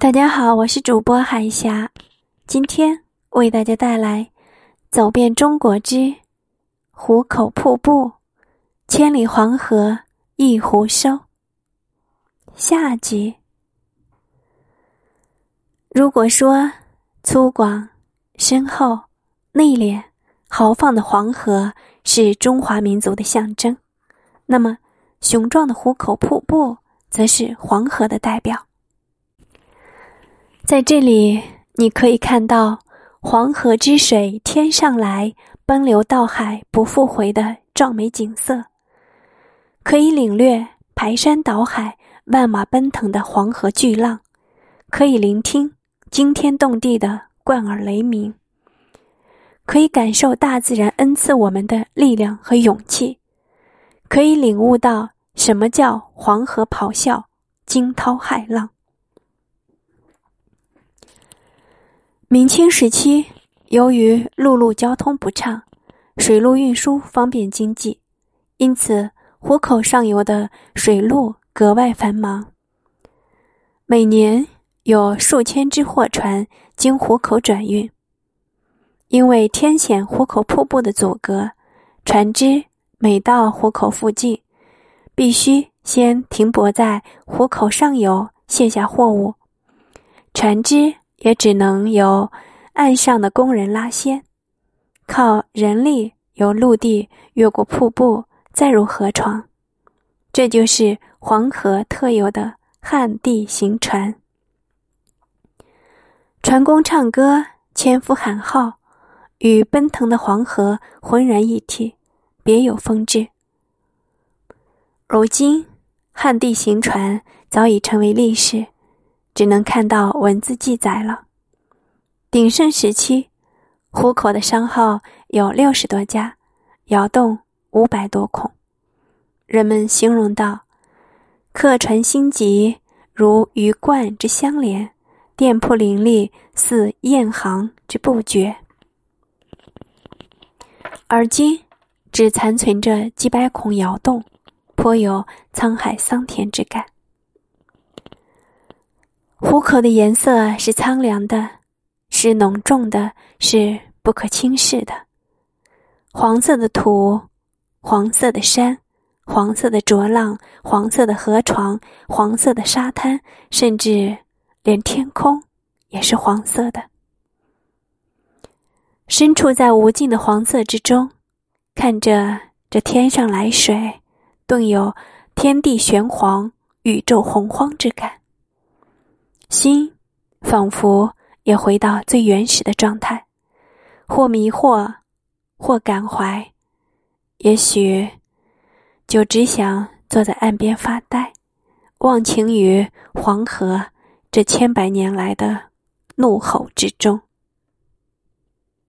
大家好，我是主播海霞，今天为大家带来《走遍中国之壶口瀑布，千里黄河一壶收》下集。如果说粗犷、深厚、内敛、豪放的黄河是中华民族的象征，那么雄壮的壶口瀑布则是黄河的代表。在这里，你可以看到黄河之水天上来，奔流到海不复回的壮美景色；可以领略排山倒海、万马奔腾的黄河巨浪；可以聆听惊天动地的贯耳雷鸣；可以感受大自然恩赐我们的力量和勇气；可以领悟到什么叫黄河咆哮、惊涛骇浪。明清时期，由于陆路交通不畅，水路运输方便经济，因此湖口上游的水路格外繁忙。每年有数千只货船经湖口转运。因为天险湖口瀑布的阻隔，船只每到湖口附近，必须先停泊在湖口上游卸下货物，船只。也只能由岸上的工人拉纤，靠人力由陆地越过瀑布，再入河床。这就是黄河特有的旱地行船。船工唱歌，纤夫喊号，与奔腾的黄河浑然一体，别有风致。如今，旱地行船早已成为历史。只能看到文字记载了。鼎盛时期，湖口的商号有六十多家，窑洞五百多孔。人们形容道：“客船星集，如鱼贯之相连；店铺林立，似雁行之不绝。”而今，只残存着几百孔窑洞，颇有沧海桑田之感。湖口的颜色是苍凉的，是浓重的，是不可轻视的。黄色的土，黄色的山，黄色的浊浪，黄色的河床，黄色的沙滩，甚至连天空也是黄色的。身处在无尽的黄色之中，看着这天上来水，顿有天地玄黄、宇宙洪荒之感。心仿佛也回到最原始的状态，或迷惑，或感怀，也许就只想坐在岸边发呆，忘情于黄河这千百年来的怒吼之中。